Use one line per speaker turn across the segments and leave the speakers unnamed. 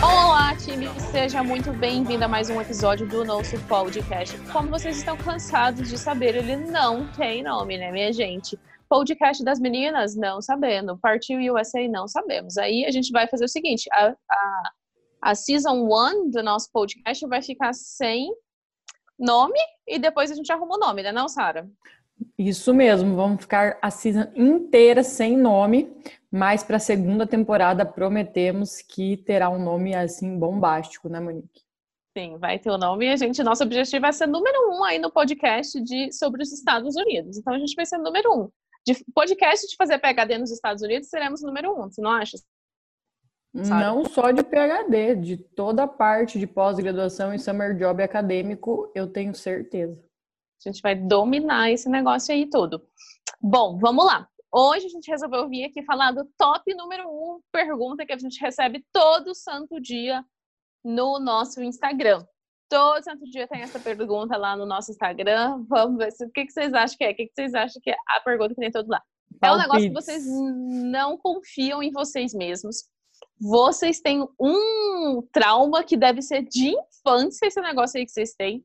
Olá, time! Seja muito bem-vindo a mais um episódio do nosso podcast. Como vocês estão cansados de saber, ele não tem nome, né, minha gente? Podcast das meninas? Não sabendo. Partiu USA? Não sabemos. Aí a gente vai fazer o seguinte: a, a, a Season 1 do nosso podcast vai ficar sem nome e depois a gente arruma o nome, né, não, Sara?
Isso mesmo, vamos ficar a season inteira sem nome, mas para a segunda temporada prometemos que terá um nome assim bombástico, né, Monique?
Sim, vai ter o nome e a gente, nosso objetivo vai ser número um aí no podcast de, sobre os Estados Unidos. Então a gente vai ser número um. De podcast de fazer PHD nos Estados Unidos, seremos número um, você não acha? Sabe?
Não só de PhD, de toda a parte de pós-graduação e summer job acadêmico, eu tenho certeza.
A gente vai dominar esse negócio aí tudo. Bom, vamos lá. Hoje a gente resolveu vir aqui falar do top número um pergunta que a gente recebe todo santo dia no nosso Instagram. Todo santo dia tem essa pergunta lá no nosso Instagram. Vamos ver se, o que, que vocês acham que é. O que, que vocês acham que é a pergunta que tem todo lá. É um negócio que vocês não confiam em vocês mesmos. Vocês têm um trauma que deve ser de infância, esse negócio aí que vocês têm,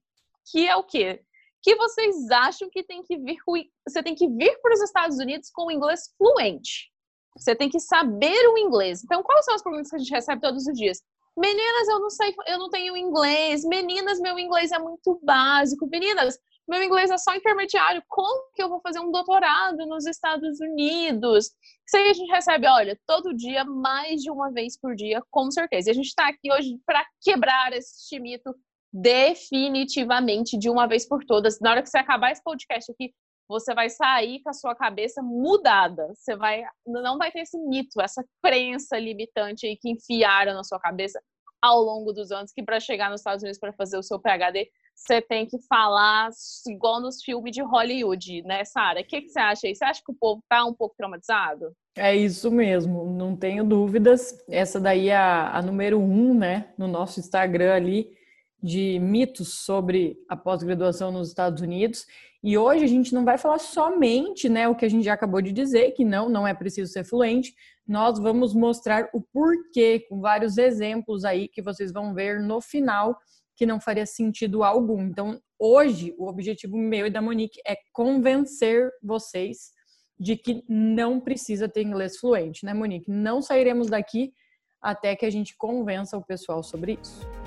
que é o quê? Que vocês acham que tem que vir você tem que vir para os Estados Unidos com o inglês fluente. Você tem que saber o inglês. Então, quais são as perguntas que a gente recebe todos os dias? Meninas, eu não sei, eu não tenho inglês. Meninas, meu inglês é muito básico. Meninas, meu inglês é só intermediário. Como que eu vou fazer um doutorado nos Estados Unidos? Isso aí a gente recebe, olha, todo dia, mais de uma vez por dia, com certeza. E a gente está aqui hoje para quebrar esse mito definitivamente, de uma vez por todas. Na hora que você acabar esse podcast aqui, você vai sair com a sua cabeça mudada. Você vai, não vai ter esse mito, essa crença limitante aí que enfiaram na sua cabeça ao longo dos anos que para chegar nos Estados Unidos para fazer o seu PhD, você tem que falar igual nos filmes de Hollywood, né, Sara? O que, que você acha aí? Você acha que o povo tá um pouco traumatizado?
É isso mesmo, não tenho dúvidas. Essa daí é a, a número um, né, no nosso Instagram ali, de mitos sobre a pós-graduação nos Estados Unidos. E hoje a gente não vai falar somente, né, o que a gente já acabou de dizer, que não, não é preciso ser fluente. Nós vamos mostrar o porquê, com vários exemplos aí que vocês vão ver no final, que não faria sentido algum. Então, hoje, o objetivo meu e da Monique é convencer vocês de que não precisa ter inglês fluente, né, Monique? Não sairemos daqui até que a gente convença o pessoal sobre isso.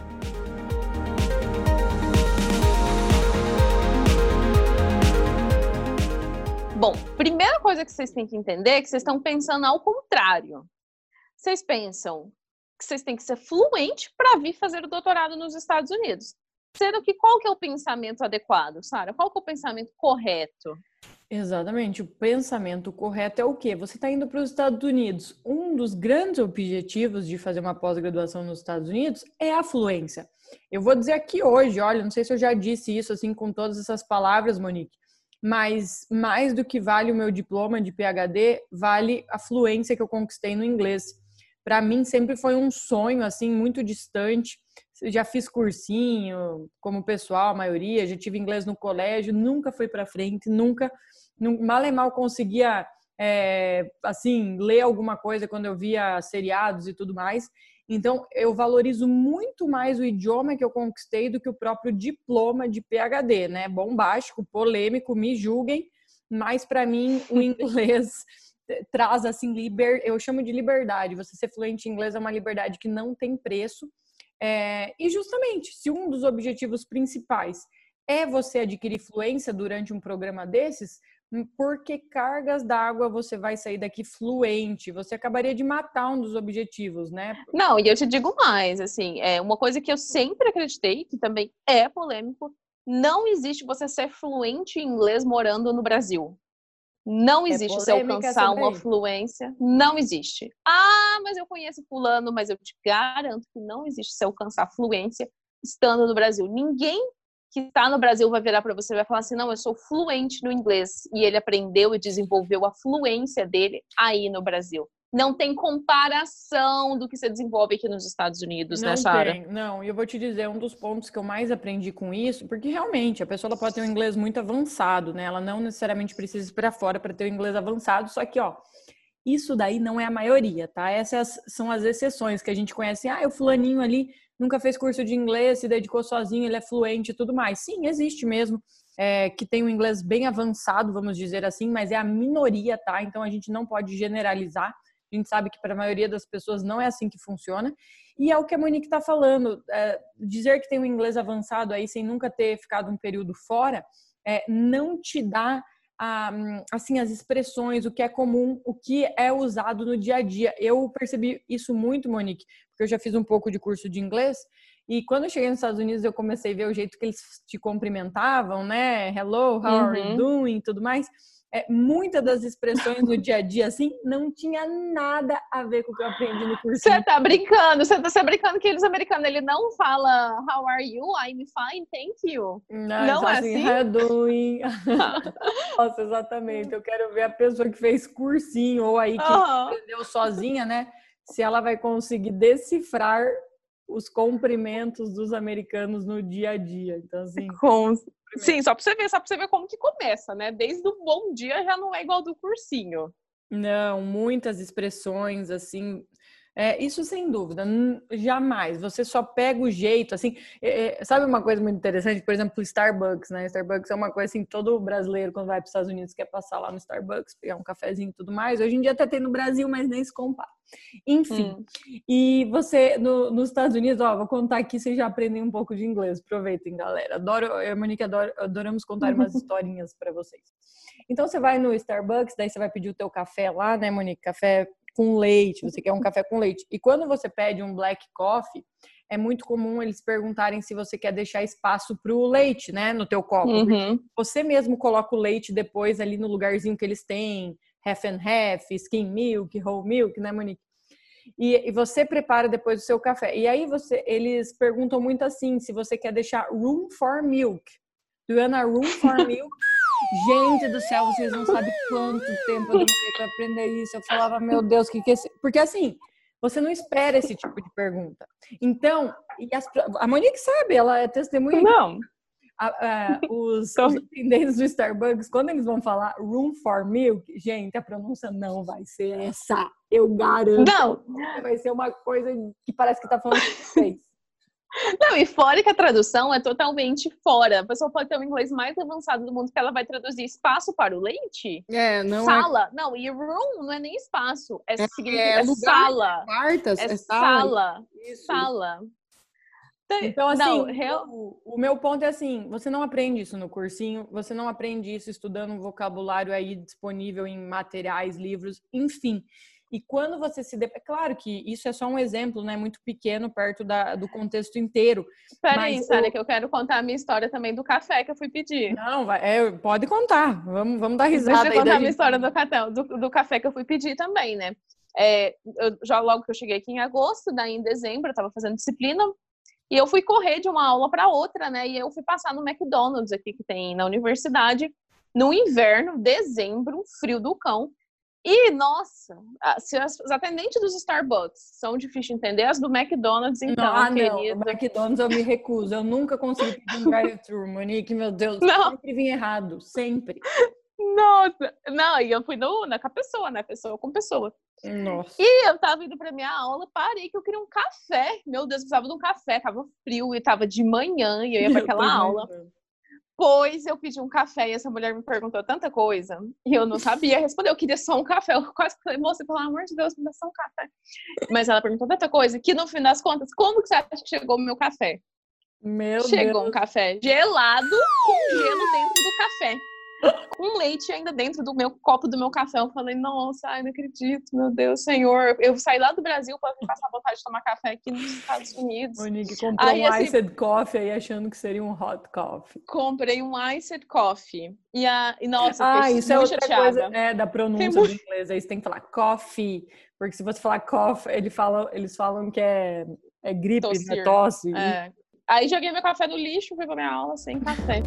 Bom, primeira coisa que vocês têm que entender é que vocês estão pensando ao contrário. Vocês pensam que vocês têm que ser fluente para vir fazer o doutorado nos Estados Unidos. Sendo que qual que é o pensamento adequado, Sara? Qual que é o pensamento correto?
Exatamente. O pensamento correto é o quê? Você está indo para os Estados Unidos. Um dos grandes objetivos de fazer uma pós-graduação nos Estados Unidos é a fluência. Eu vou dizer aqui hoje, olha, não sei se eu já disse isso assim com todas essas palavras, Monique, mas mais do que vale o meu diploma de PhD, vale a fluência que eu conquistei no inglês. Para mim sempre foi um sonho assim muito distante. Eu já fiz cursinho, como pessoal, a maioria, já tive inglês no colégio, nunca foi para frente, nunca, mal e mal conseguia é, assim ler alguma coisa quando eu via seriados e tudo mais. Então, eu valorizo muito mais o idioma que eu conquistei do que o próprio diploma de PhD, né? Bombástico, polêmico, me julguem, mas para mim o inglês traz assim liber, eu chamo de liberdade. Você ser fluente em inglês é uma liberdade que não tem preço. É, e justamente, se um dos objetivos principais é você adquirir fluência durante um programa desses, por que cargas d'água você vai sair daqui fluente? Você acabaria de matar um dos objetivos, né?
Não, e eu te digo mais, assim, é uma coisa que eu sempre acreditei, que também é polêmico, não existe você ser fluente em inglês morando no Brasil. Não existe você
polêmica
alcançar uma fluência. Não existe. Ah, mas eu conheço fulano, mas eu te garanto que não existe você alcançar fluência estando no Brasil. Ninguém que está no Brasil vai virar para você e vai falar assim: não, eu sou fluente no inglês. E ele aprendeu e desenvolveu a fluência dele aí no Brasil. não tem comparação do que você desenvolve aqui nos Estados Unidos,
Não
né, Sara?
não. E eu vou te dizer, um dos pontos que eu mais aprendi com isso, porque realmente a pessoa pode ter um inglês muito avançado, né? Ela não necessariamente precisa ir para fora para ter o inglês avançado, só que, ó, isso daí não é a maioria, tá? Essas são as exceções que a gente conhece. Ah, o fulaninho ali nunca fez curso de inglês, se dedicou sozinho, ele é fluente e tudo mais. Sim, existe mesmo, é, que tem um inglês bem avançado, vamos dizer assim, mas é a minoria, tá? Então a gente não pode generalizar. A gente sabe que para a maioria das pessoas não é assim que funciona. E é o que a Monique está falando. é, dizer que tem um inglês avançado aí sem nunca ter ficado um período fora, é, não te dá a, assim as expressões, o que é comum, o que é usado no dia a dia. Eu percebi isso muito, Monique, porque eu já fiz um pouco de curso de inglês. E quando eu cheguei nos Estados Unidos, eu comecei a ver o jeito que eles te cumprimentavam, né? Hello, how are you
Uhum.
doing? Tudo mais. É, muitas das expressões no dia a dia, assim, não tinha nada a ver com o que eu aprendi no curso.
Você tá brincando, você tá tá brincando que eles americanos, ele não fala how are you? I'm fine, thank you.
Não,
Não é
assim,
assim?
"How doing?" Nossa, exatamente. Eu quero ver a pessoa que fez cursinho ou aí que
Aham.
aprendeu sozinha, né? Se ela vai conseguir decifrar os cumprimentos dos americanos no dia a dia. Então, assim,
Com- Sim, só pra você ver, só pra você ver como que começa, né? Desde o bom dia já não é igual do cursinho.
Não, muitas expressões assim. É, isso sem dúvida, jamais. Você só pega o jeito, assim. é, é, sabe uma coisa muito interessante? Por exemplo, Starbucks, né? Starbucks é uma coisa assim, todo brasileiro, quando vai para os Estados Unidos, quer passar lá no Starbucks, pegar um cafezinho e tudo mais. Hoje em dia até tem no Brasil, mas nem se compara. Enfim,
Hum.
e você, no- nos Estados Unidos, ó, vou contar aqui, vocês já aprendem um pouco de inglês. Aproveitem, galera. Adoro, eu e a Monique adoro, adoramos contar umas historinhas para vocês. Então, você vai no Starbucks, daí você vai pedir o teu café lá, né, Monique? Café com leite, você quer um café com leite. E quando você pede um black coffee, é muito comum eles perguntarem se você quer deixar espaço para o leite, né, no teu copo.
Uhum.
Você mesmo coloca o leite depois ali no lugarzinho que eles têm, half and half, skim milk, whole milk, né, Monique? E, e você prepara depois o seu café. E aí você, eles perguntam muito assim, se você quer deixar room for milk. Do you want a room for milk? Gente do céu, vocês não sabem quanto tempo eu demorei para aprender isso. Eu falava, meu Deus, o que que é esse... Porque assim, você não espera esse tipo de pergunta. Então, as- a Monique sabe, ela é testemunha
Não.
a- a- os,
Tô-
os atendentes do Starbucks, quando eles vão falar room for milk, gente, a pronúncia não vai ser essa. Eu garanto.
Não.
Vai ser uma coisa que parece que tá falando francês.
Não, e fora que a tradução é totalmente fora. A pessoa pode ter o inglês mais avançado do mundo que ela vai traduzir espaço para o leite?
É, não
sala. Não, e room não é nem espaço. É,
É-
significa
é lugar,
sala.
quartas,
É
é
sala.
sala. Isso.
Sala. Então,
Então, assim,
Não, real-
o, o meu ponto é assim: você não aprende isso no cursinho, você não aprende isso estudando um vocabulário aí disponível em materiais, livros, enfim. E quando você se. dep- É claro que isso é só um exemplo, né? Muito pequeno perto da, do contexto inteiro.
peraí,
mas
Sara,
o-
que eu quero contar a minha história também do café que eu fui pedir.
Não, vai, é, pode contar. Vamos, vamos dar risada
Deixa eu
aí
contar a minha
gente.
história do, catão, do, do café que eu fui pedir também, né? É, eu- já logo que eu cheguei aqui em agosto, daí em dezembro eu tava fazendo disciplina e eu fui correr de uma aula para outra, né? E eu fui passar no McDonald's aqui que tem na universidade no inverno, dezembro, frio do cão. E, nossa, se as, os atendentes dos Starbucks são difíceis de entender, as do McDonald's, então,
não, ah, não.
querido.
O McDonald's eu me recuso. Eu nunca consegui pedir um drive-thru, Monique, meu Deus.
Não.
Sempre vim errado, sempre.
Nossa! Não, e eu fui no, na, com a pessoa, né? Pessoa com pessoa.
Nossa.
E eu tava indo pra minha aula, parei que eu queria um café. Meu Deus, eu precisava de um café, tava frio e tava de manhã e eu ia pra
Eu
aquela aula.
imaginando.
Pois eu pedi um café e essa mulher me perguntou tanta coisa e eu não sabia responder. Eu queria só um café. Eu quase falei, moça, pelo amor de Deus, me dá só um café. Mas ela perguntou tanta coisa que no fim das contas, como que você acha que chegou o meu café?
Meu
Chegou
Deus.
um café gelado com gelo dentro do café. Com leite ainda dentro do meu copo do meu café. Eu falei, nossa, ai, não acredito, meu Deus, senhor. Eu saí lá do Brasil para passar vontade de tomar café aqui nos Estados Unidos.
Monique comprou
Aí,
um
assim-
iced coffee aí achando que seria um hot coffee.
Comprei um iced coffee. E, a, e nossa,
Ah, isso é outra
chateada.
coisa é, da pronúncia do inglês. Aí você tem que falar coffee. Porque se você falar coffee, ele fala, eles falam que é, é gripe, né? Tosse.
É. Aí joguei meu café no lixo, fui pra minha aula sem café.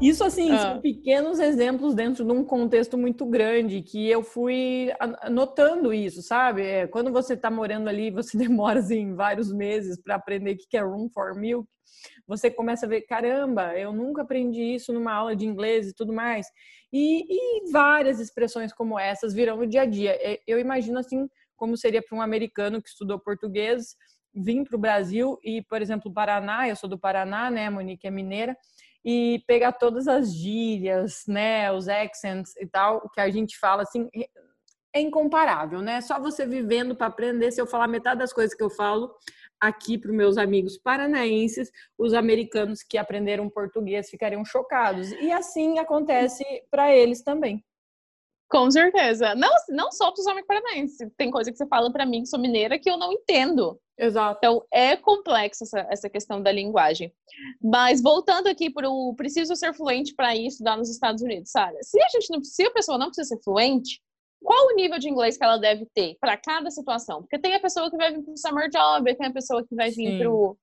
Isso, assim,
Ah.
são pequenos exemplos dentro de um contexto muito grande que eu fui notando isso, sabe? É, quando você está morando ali, você demora, assim, vários meses para aprender o que que é room for milk, você começa a ver, caramba, eu nunca aprendi isso numa aula de inglês e tudo mais. E, e várias expressões como essas virão no dia a dia. É, Eu imagino, assim, como seria para um americano que estudou português vir para o Brasil e, por exemplo, Paraná, eu sou do Paraná, né, Monique é mineira, e pegar todas as gírias, né, os accents e tal, que a gente fala assim, é incomparável, né? Só você vivendo para aprender. Se eu falar metade das coisas que eu falo aqui para meus amigos paranaenses, os americanos que aprenderam português ficariam chocados. E assim acontece para eles também.
Com certeza. Não, não só para os homens paranaenses. Tem coisa que você fala para mim, que sou mineira, que eu não entendo.
Exato.
Então, é complexa essa, essa questão da linguagem. Mas voltando aqui para o preciso ser fluente para ir estudar nos Estados Unidos, Sara. Se a gente não, se a pessoa não precisa ser fluente, qual o nível de inglês que ela deve ter para cada situação? Porque tem a pessoa que vai vir para o summer job, tem a pessoa que vai vir para o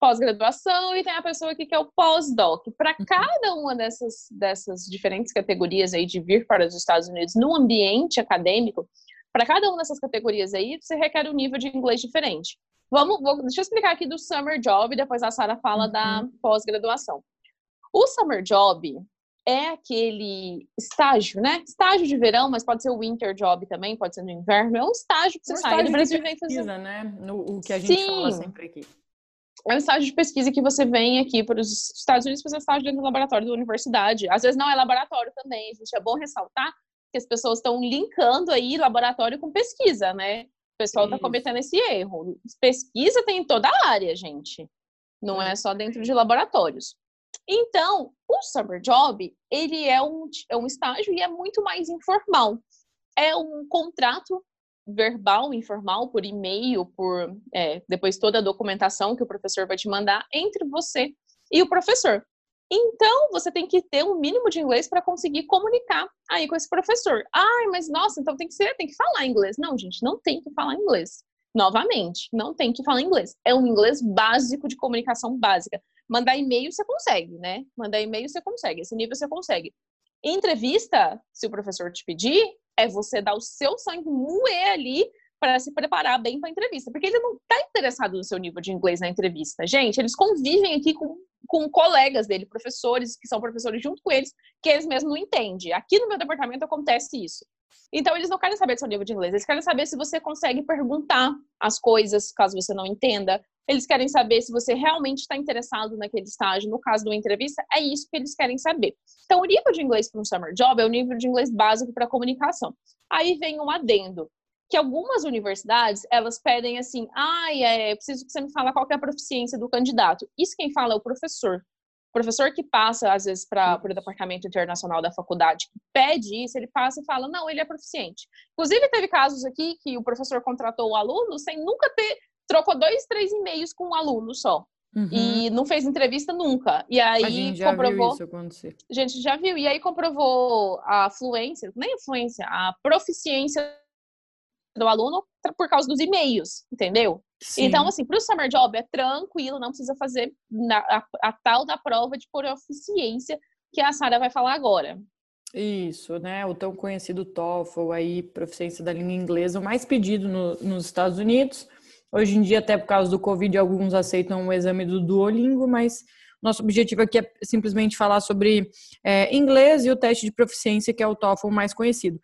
pós-graduação e tem a pessoa que quer o pós-doc. Para cada uma dessas, dessas diferentes categorias aí de vir para os Estados Unidos no ambiente acadêmico, para cada uma dessas categorias aí, você requer um nível de inglês diferente. Vamos, vou, deixa eu explicar aqui do summer job, depois a Sara fala da pós-graduação. O summer job é aquele estágio, né? Estágio de verão, mas pode ser o winter job também, pode ser no inverno. É um estágio que você
Um
sai do Brasil e vem fazer.
né? No, o que a gente fala
Sim.
sempre aqui.
É um estágio de pesquisa que você vem aqui para os Estados Unidos fazer estágio dentro do laboratório da universidade. Às vezes não é laboratório também, gente. É bom ressaltar que as pessoas estão linkando aí laboratório com pesquisa, né? O pessoal está cometendo esse erro. Pesquisa tem em toda a área, gente. Não é só dentro de laboratórios. Então, o summer job, ele é um, é um estágio e é muito mais informal. É um contrato verbal, informal, por e-mail, por é, depois toda a documentação que o professor vai te mandar entre você e o professor. Então, você tem que ter um mínimo de inglês para conseguir comunicar aí com esse professor. Ai, mas nossa, então tem que ser, tem que falar inglês. Não, gente, não tem que falar inglês. Novamente, não tem que falar inglês. É um inglês básico de comunicação básica. Mandar e-mail você consegue, né? Mandar e-mail você consegue, esse nível você consegue. Entrevista, se o professor te pedir, é você dar o seu sangue moer ali para se preparar bem para a entrevista, porque ele não está interessado no seu nível de inglês na entrevista. Gente, eles convivem aqui com, com colegas dele, professores que são professores junto com eles, que eles mesmos não entendem. Aqui no meu departamento acontece isso. Então, eles não querem saber do seu nível de inglês, eles querem saber se você consegue perguntar as coisas, caso você não entenda. Eles querem saber se você realmente está interessado naquele estágio. No caso de uma entrevista, é isso que eles querem saber. Então, o nível de inglês para um summer job é o nível de inglês básico para comunicação. Aí vem um adendo, que algumas universidades, elas pedem assim, ai, é, preciso que você me fale qual que é a proficiência do candidato. Isso quem fala é o professor. O professor que passa, às vezes, para o departamento internacional da faculdade, que pede isso, ele passa e fala, não, ele é proficiente. Inclusive, teve casos aqui que o professor contratou o aluno sem nunca ter, trocou dois, três e-mails com um aluno só.
Uhum.
E não fez entrevista nunca. E
a
aí
gente já
comprovou
viu isso acontecer.
a gente já viu. E aí comprovou a fluência, nem a fluência, a proficiência do aluno por causa dos e-mails, entendeu?
Sim.
Então, assim, para o Summer Job é tranquilo, não precisa fazer na- a, a tal da prova de proficiência que a Sara vai falar agora.
Isso, né? O tão conhecido TOEFL aí, proficiência da língua inglesa, o mais pedido no- nos Estados Unidos. Hoje em dia, até por causa do Covid, alguns aceitam o exame do Duolingo, mas nosso objetivo aqui é simplesmente falar sobre é, inglês e o teste de proficiência, que é o TOEFL mais conhecido.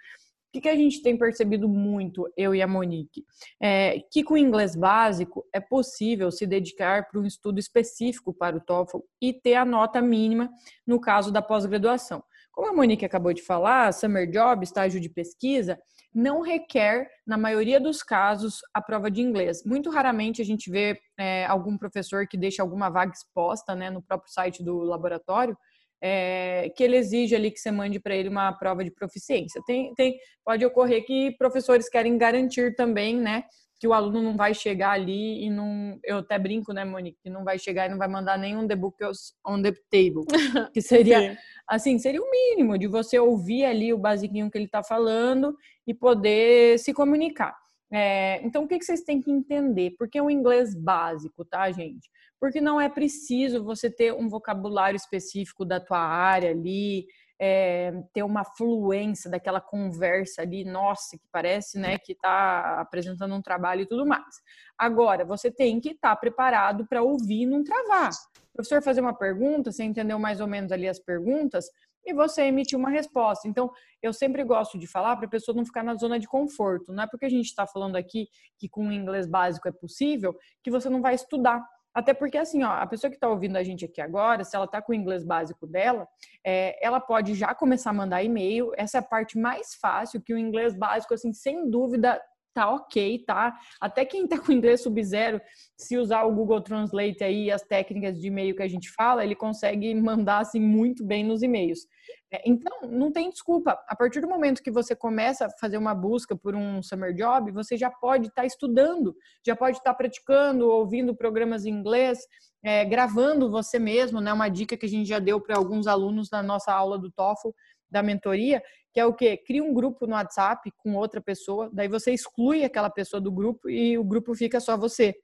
O que, que a gente tem percebido muito, eu e a Monique? É que com inglês básico é possível se dedicar para um estudo específico para o TOEFL e ter a nota mínima no caso da pós-graduação. Como a Monique acabou de falar, summer job, estágio de pesquisa, não requer, na maioria dos casos, a prova de inglês. Muito raramente a gente vê é, algum professor que deixa alguma vaga exposta né, no próprio site do laboratório, é, que ele exige ali que você mande para ele uma prova de proficiência. Tem, tem, pode ocorrer que professores querem garantir também, né, que o aluno não vai chegar ali e não, eu até brinco, né, Monique, que não vai chegar e não vai mandar nenhum the book on the table, que seria assim, seria o mínimo de você ouvir ali o basiquinho que ele está falando e poder se comunicar. É, então, o que, que vocês têm que entender? Porque é um inglês básico, tá, gente? Porque não é preciso você ter um vocabulário específico da tua área ali, é, ter uma fluência daquela conversa ali, nossa, que parece né, que está apresentando um trabalho e tudo mais. Agora, você tem que estar tá preparado para ouvir e não travar. O professor fazer uma pergunta, você entendeu mais ou menos ali as perguntas, e você emitir uma resposta. Então, eu sempre gosto de falar para a pessoa não ficar na zona de conforto. Não é porque a gente está falando aqui que com o inglês básico é possível que você não vai estudar. Até porque, assim, ó, a pessoa que está ouvindo a gente aqui agora, se ela está com o inglês básico dela, é, ela pode já começar a mandar e-mail. Essa é a parte mais fácil, que o inglês básico, assim, sem dúvida, tá ok, tá? Até quem tá com inglês sub-zero, se usar o Google Translate aí, as técnicas de e-mail que a gente fala, ele consegue mandar, assim, muito bem nos e-mails. É, então, não tem desculpa. A partir do momento que você começa a fazer uma busca por um summer job, você já pode estar tá estudando, já pode estar tá praticando, ouvindo programas em inglês, é, gravando você mesmo, né? Uma dica que a gente já deu para alguns alunos na nossa aula do TOEFL, da mentoria, que é o quê? Cria um grupo no WhatsApp com outra pessoa, daí você exclui aquela pessoa do grupo e o grupo fica só você.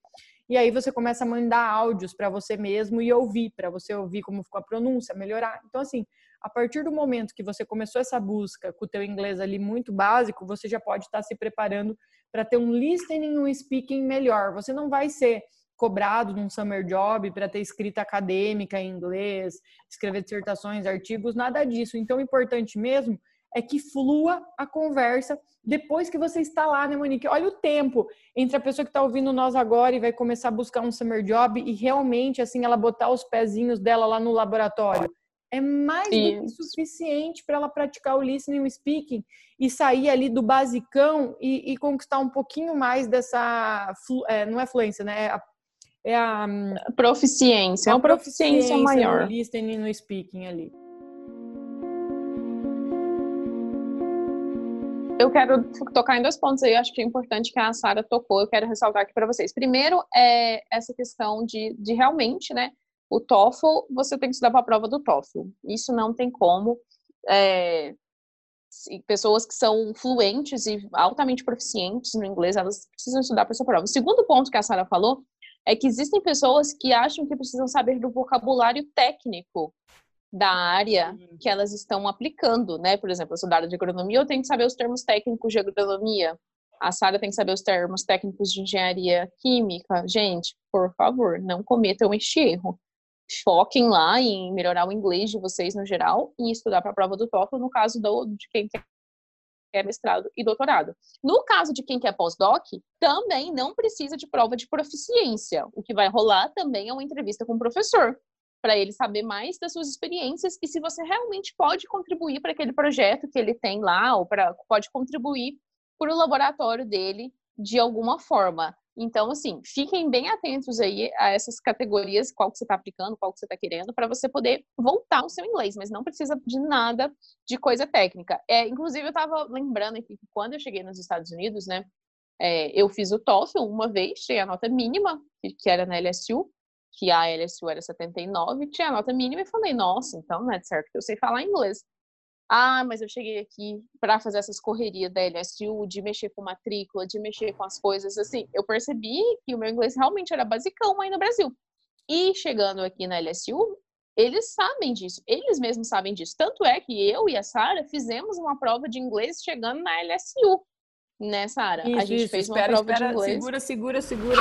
E aí você começa a mandar áudios para você mesmo e ouvir, para você ouvir como ficou a pronúncia, melhorar. Então, assim, a partir do momento que você começou essa busca com o teu inglês ali muito básico, você já pode estar se preparando para ter um listening e um speaking melhor. Você não vai ser cobrado num summer job para ter escrita acadêmica em inglês, escrever dissertações, artigos, nada disso. Então, importante mesmo é que flua a conversa depois que você está lá, né, Monique? Olha o tempo entre a pessoa que está ouvindo nós agora e vai começar a buscar um summer job e realmente, assim, ela botar os pezinhos dela lá no laboratório. É mais Isso. do que suficiente para ela praticar o listening e o speaking e sair ali do basicão e, e conquistar um pouquinho mais dessa. É, não é fluência, né? É a,
é a proficiência. É uma proficiência, proficiência maior.
No listening e no speaking ali.
Eu quero tocar em dois pontos aí, acho que é importante que a Sara tocou, eu quero ressaltar aqui para vocês. Primeiro, é essa questão de, de realmente, né, o TOEFL, você tem que estudar para a prova do TOEFL. Isso não tem como. É, pessoas que são fluentes e altamente proficientes no inglês, elas precisam estudar para essa prova. O segundo ponto que a Sara falou é que existem pessoas que acham que precisam saber do vocabulário técnico da área que elas estão aplicando, né? Por exemplo, eu sou da área de agronomia, eu tenho que saber os termos técnicos de agronomia. A Sara tem que saber os termos técnicos de engenharia química. Gente, por favor, não cometam este erro foquem lá em melhorar o inglês de vocês no geral e estudar para a prova do TOEFL, no caso do, de quem quer mestrado e doutorado. No caso de quem quer pós-doc, também não precisa de prova de proficiência. O que vai rolar também é uma entrevista com o professor, para ele saber mais das suas experiências e se você realmente pode contribuir para aquele projeto que ele tem lá, ou para pode contribuir para o laboratório dele de alguma forma. Então, assim, fiquem bem atentos aí a essas categorias, qual que você está aplicando, qual que você está querendo, para você poder voltar ao seu inglês, mas não precisa de nada de coisa técnica. É, inclusive, eu estava lembrando que quando eu cheguei nos Estados Unidos, né, é, eu fiz o TOEFL uma vez, tinha a nota mínima, que era na LSU, que a LSU era 79, tinha a nota mínima e falei, nossa, então não é certo que eu sei falar inglês. Ah, mas eu cheguei aqui para fazer essas correrias da LSU, de mexer com matrícula, de mexer com as coisas assim. Eu percebi que o meu inglês realmente era basicão aí no Brasil. E chegando aqui na LSU, eles sabem disso, eles mesmos sabem disso. Tanto é que eu e a Sara fizemos uma prova de inglês chegando na LSU, né, Sara? A gente
isso,
fez
espera,
uma prova
espera,
de inglês.
Segura, segura, segura.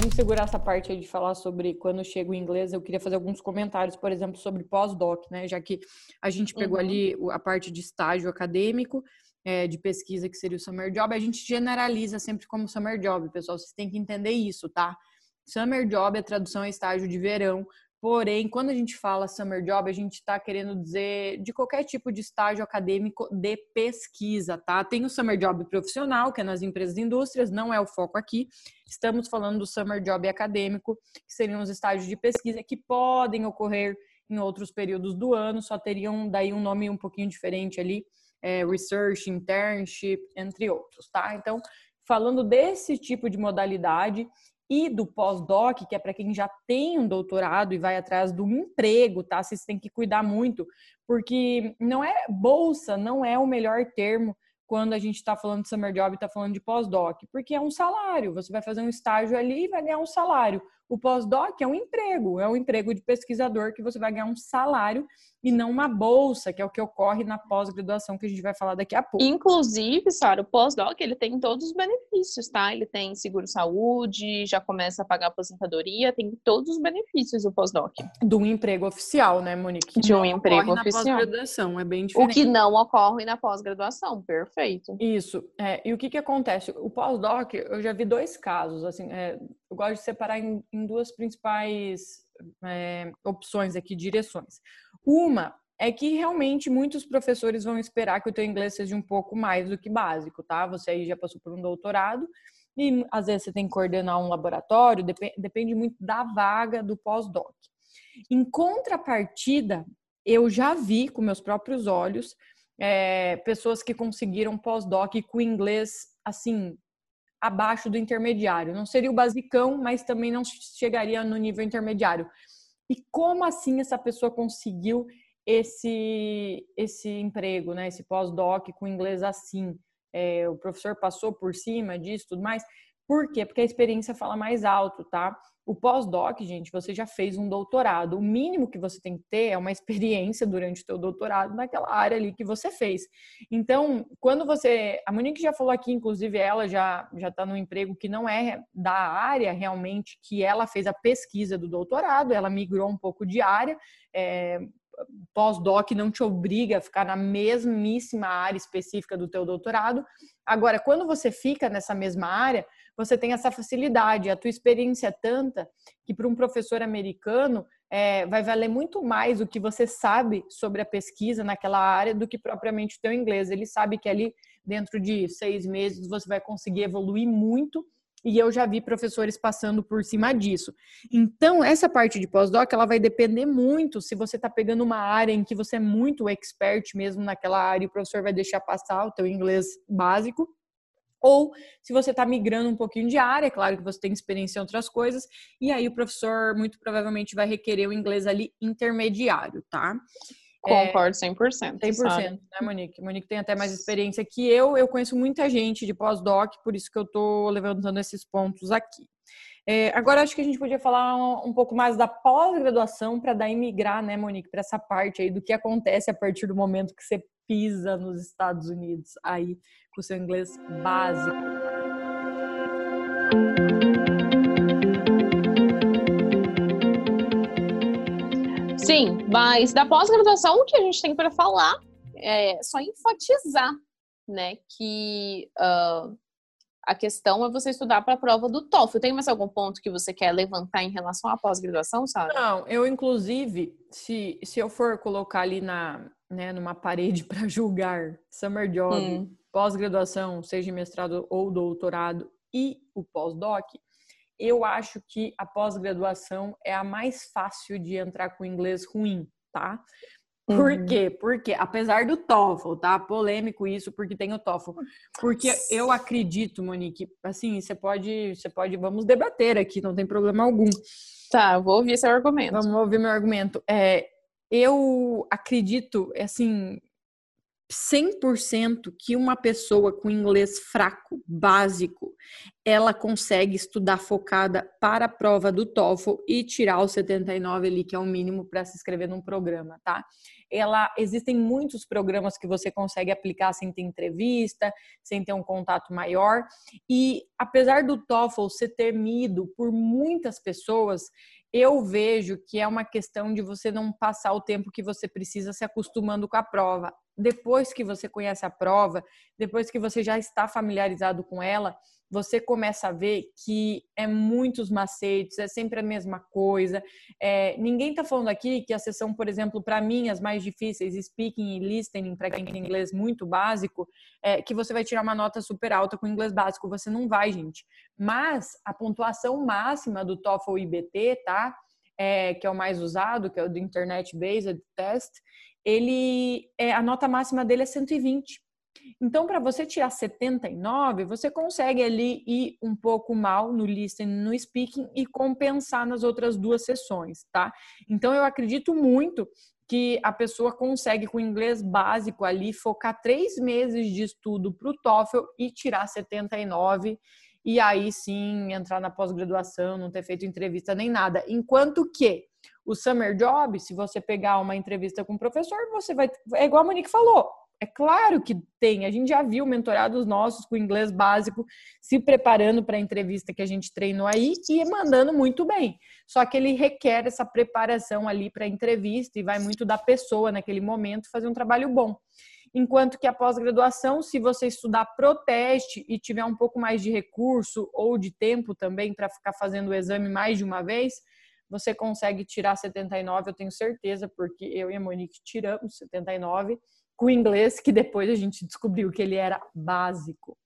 Vamos segurar essa parte aí de falar sobre quando chega o inglês. Eu queria fazer alguns comentários, por exemplo, sobre pós-doc, né? Já que a gente pegou
Uhum.
ali a parte de estágio acadêmico, é, de pesquisa, que seria o summer job, a gente generaliza sempre como summer job, pessoal. Vocês têm que entender isso, tá? Summer job, a tradução é estágio de verão. Porém, quando a gente fala summer job, a gente está querendo dizer de qualquer tipo de estágio acadêmico de pesquisa, tá? Tem o summer job profissional, que é nas empresas e indústrias, não é o foco aqui. Estamos falando do summer job acadêmico, que seriam os estágios de pesquisa que podem ocorrer em outros períodos do ano, só teriam daí um nome um pouquinho diferente ali, é, research, internship, entre outros, tá? Então, falando desse tipo de modalidade e do pós-doc, que é para quem já tem um doutorado e vai atrás do emprego, tá? Vocês têm que cuidar muito, porque não é bolsa, não é o melhor termo quando a gente está falando de summer job, está falando de pós-doc, porque é um salário. Você vai fazer um estágio ali e vai ganhar um salário. O pós-doc é um emprego, é um emprego de pesquisador que você vai ganhar um salário e não uma bolsa, que é o que ocorre na pós-graduação que a gente vai falar daqui a pouco.
Inclusive, Sara, o pós-doc ele tem todos os benefícios, tá? Ele tem seguro-saúde, já começa a pagar aposentadoria, tem todos os benefícios do pós-doc.
De um emprego oficial, né, Monique?
De um
Não
emprego
ocorre na
oficial.
pós-graduação, é bem
O
diferente.
que não ocorre na pós-graduação, perfeito.
Isso. É, e o que que acontece? O pós-doc, eu já vi dois casos, assim, é, eu gosto de separar em, em duas principais é, opções aqui, direções. Uma é que realmente muitos professores vão esperar que o teu inglês seja um pouco mais do que básico, tá? Você aí já passou por um doutorado e às vezes você tem que coordenar um laboratório, depe- depende muito da vaga do pós-doc. Em contrapartida, eu já vi com meus próprios olhos é, pessoas que conseguiram pós-doc com inglês assim abaixo do intermediário. Não seria o basicão, mas também não chegaria no nível intermediário. E como assim essa pessoa conseguiu esse esse emprego, né? Esse pós-doc com inglês assim? É, o professor passou por cima disso, tudo mais. Por quê? Porque a experiência fala mais alto, tá? O pós-doc, gente, você já fez um doutorado. O mínimo que você tem que ter é uma experiência durante o teu doutorado naquela área ali que você fez. Então, quando você, a Monique já falou aqui, inclusive ela já já está no emprego que não é da área realmente que ela fez a pesquisa do doutorado, ela migrou um pouco de área. É, pós-doc não te obriga a ficar na mesmíssima área específica do teu doutorado. Agora, quando você fica nessa mesma área, você tem essa facilidade. A tua experiência é tanta que para um professor americano é, vai valer muito mais o que você sabe sobre a pesquisa naquela área do que propriamente o teu inglês. Ele sabe que ali dentro de seis meses você vai conseguir evoluir muito e eu já vi professores passando por cima disso. Então, essa parte de pós-doc, ela vai depender muito se você está pegando uma área em que você é muito expert mesmo naquela área e o professor vai deixar passar o teu inglês básico, ou se você está migrando um pouquinho de área, é claro que você tem experiência em outras coisas, e aí o professor muito provavelmente vai requerer o inglês ali intermediário, tá?
Concordo 100%.
100%,
Sara.
né, Monique? Monique tem até mais experiência que eu. Eu conheço muita gente de pós-doc, por isso que eu tô levantando esses pontos aqui. É, agora, acho que a gente podia falar um, um pouco mais da pós-graduação para daí migrar, né, Monique, para essa parte aí do que acontece a partir do momento que você pisa nos Estados Unidos aí com o seu inglês básico.
Sim, mas da pós-graduação, o que a gente tem para falar é só enfatizar, né, que ah, a questão é você estudar para a prova do TOEFL. Tem mais algum ponto que você quer levantar em relação à pós-graduação, Sara?
Não, eu inclusive, se, se eu for colocar ali na, né, numa parede para julgar summer job,
Hum.
Pós-graduação, seja mestrado ou doutorado e o pós-doc, eu acho que a pós-graduação é a mais fácil de entrar com inglês ruim, tá? Por
Uhum.
quê? Porque, apesar do TOEFL, tá? Polêmico isso, porque tem o TOEFL. Porque eu acredito, Monique, assim, você pode, você pode, vamos debater aqui, não tem problema algum.
Tá, vou ouvir seu argumento.
Vamos ouvir meu argumento. É, eu acredito, assim, 100% que uma pessoa com inglês fraco, básico, ela consegue estudar focada para a prova do TOEFL e tirar o 79 ali, que é o mínimo para se inscrever num programa, tá? Ela, existem muitos programas que você consegue aplicar sem ter entrevista, sem ter um contato maior. E apesar do TOEFL ser temido por muitas pessoas, eu vejo que é uma questão de você não passar o tempo que você precisa se acostumando com a prova. Depois que você conhece a prova, depois que você já está familiarizado com ela, você começa a ver que é muitos macetes, é sempre a mesma coisa. É, ninguém está falando aqui que a sessão, por exemplo, para mim, as mais difíceis, speaking e listening, para quem tem inglês muito básico, é, que você vai tirar uma nota super alta com inglês básico. Você não vai, gente. Mas a pontuação máxima do TOEFL IBT, tá? É, que é o mais usado, que é o do Internet Based Test, ele é, a nota máxima dele é 120. Então, para você tirar 79, você consegue ali ir um pouco mal no listening, no speaking e compensar nas outras duas sessões, tá? Então, eu acredito muito que a pessoa consegue, com inglês básico ali, focar três meses de estudo para o TOEFL e tirar 79 e aí sim entrar na pós-graduação, não ter feito entrevista nem nada. Enquanto que o summer job, se você pegar uma entrevista com o professor, você vai. É igual a Monique falou. É claro que tem. A gente já viu mentorados nossos com inglês básico se preparando para a entrevista que a gente treinou aí e mandando muito bem. Só que ele requer essa preparação ali para a entrevista e vai muito da pessoa naquele momento fazer um trabalho bom. Enquanto que a pós-graduação, se você estudar pro teste e tiver um pouco mais de recurso ou de tempo também para ficar fazendo o exame mais de uma vez, você consegue tirar 79, eu tenho certeza, porque eu e a Monique tiramos 79 com inglês, que depois a gente descobriu que ele era básico.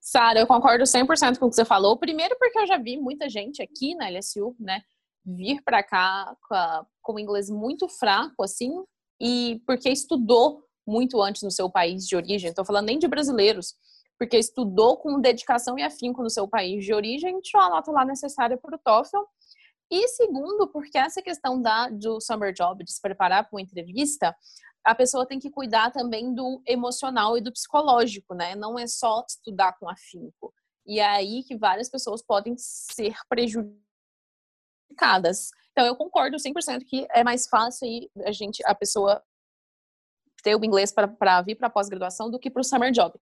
Sara, eu concordo 100% com o que você falou. Primeiro, porque eu já vi muita gente aqui na LSU, né, vir para cá com, a, com o inglês muito fraco, assim, e porque estudou muito antes no seu país de origem. Estou falando nem de brasileiros, porque estudou com dedicação e afinco no seu país de origem, tirou a nota lá necessária para o TOEFL. E segundo, porque essa questão da, do summer job, de se preparar para uma entrevista, a pessoa tem que cuidar também do emocional e do psicológico, né? Não é só estudar com afinco. E é aí que várias pessoas podem ser prejudicadas. Então eu concordo 100% que é mais fácil aí a gente a pessoa ter o inglês para vir para pós-graduação do que para o summer job.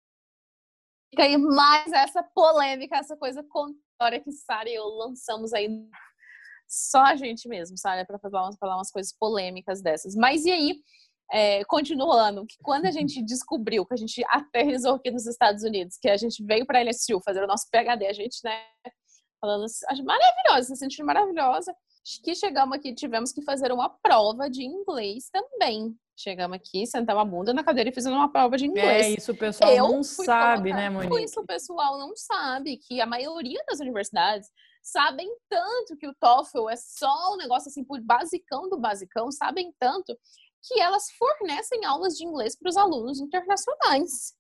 Fica aí mais essa polêmica, essa coisa contraditória que Sara e eu lançamos aí só a gente mesmo, sabe, para falar, falar umas coisas polêmicas dessas. Mas e aí, é, continuando, que quando a gente descobriu que a gente aterrizou aqui nos Estados Unidos, que a gente veio para a LSU fazer o nosso PhD, a gente, né, falando assim, maravilhosa, se sentindo maravilhosa, que chegamos aqui, tivemos que fazer uma prova de inglês também. Chegamos aqui, sentamos a bunda na cadeira e fizemos uma prova de inglês.
É, isso o pessoal
Eu
não sabe, né, Monique?
Isso o pessoal não sabe, que a maioria das universidades sabem tanto que o TOEFL é só um negócio assim, por basicão do basicão, sabem tanto que elas fornecem aulas de inglês para os alunos internacionais.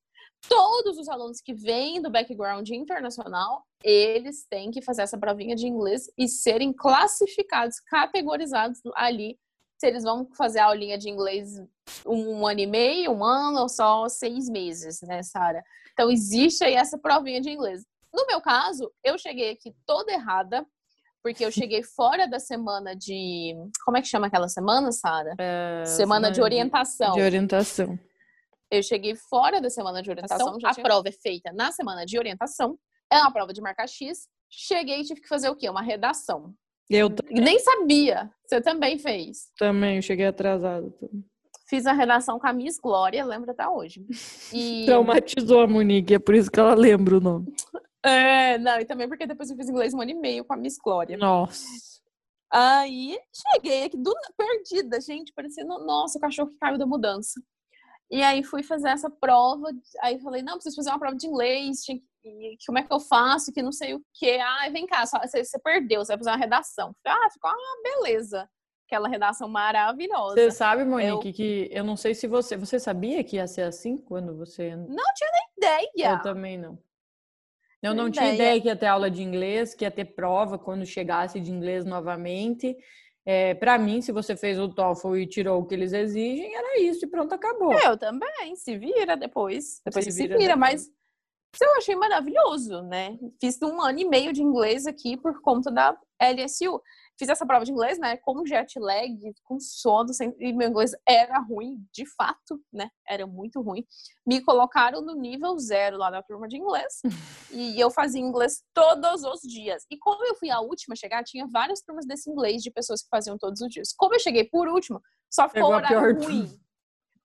Todos os alunos que vêm do background internacional, eles têm que fazer essa provinha de inglês e serem classificados, categorizados ali, se eles vão fazer a aulinha de inglês um ano e meio, um ano ou só seis meses, né, Sara? Então, existe aí essa provinha de inglês. No meu caso, eu cheguei aqui toda errada, porque eu cheguei fora da semana de. Como é que chama aquela semana, Sara?
É,
semana de orientação.
De orientação.
Eu cheguei fora da semana de orientação.
já
a
tinha-
prova é feita na semana de orientação. É uma prova de marca X. Cheguei e tive que fazer o quê? Uma redação.
Eu t-
E nem sabia. Você também fez.
também, eu cheguei atrasada. também.
Fiz a redação com a Miss Glória, lembro até hoje. E...
Traumatizou a Monique, é por isso que ela lembra o nome.
É, não, e também porque depois eu fiz inglês um ano e meio com a Miss Glória.
Nossa.
Aí cheguei aqui do, perdida, gente, parecendo, nossa, o cachorro que caiu da mudança. E aí fui fazer essa prova, aí falei, não, preciso fazer uma prova de inglês, tinha que- e como é que eu faço, que não sei o quê. Ah, vem cá, só- você, você perdeu, você vai fazer uma redação. Falei, ah, ficou uma beleza. Aquela redação maravilhosa.
Você sabe, Monique, que eu não sei se você. Você sabia que ia ser assim quando você.
Não tinha nem ideia.
Eu também não. Eu não tinha
ideia.
que ia ter aula de inglês, que ia ter prova quando chegasse de inglês novamente. É, para mim, se você fez o TOEFL e tirou o que eles exigem, era isso e pronto, acabou.
Eu também, se vira depois. Depois
Se
se,
vira
vira, mas eu achei maravilhoso, né? Fiz um ano e meio de inglês aqui por conta da LSU. Fiz essa prova de inglês, né? Com jet lag, com sono, sem... e meu inglês era ruim, de fato, né? Era muito ruim. Me colocaram no nível zero lá na turma de inglês. e eu fazia inglês todos os dias. E como eu fui a última a chegar, tinha várias turmas desse inglês de pessoas que faziam todos os dias. Como eu cheguei por último, só ficou
Pegou a
horário
pior
ruim.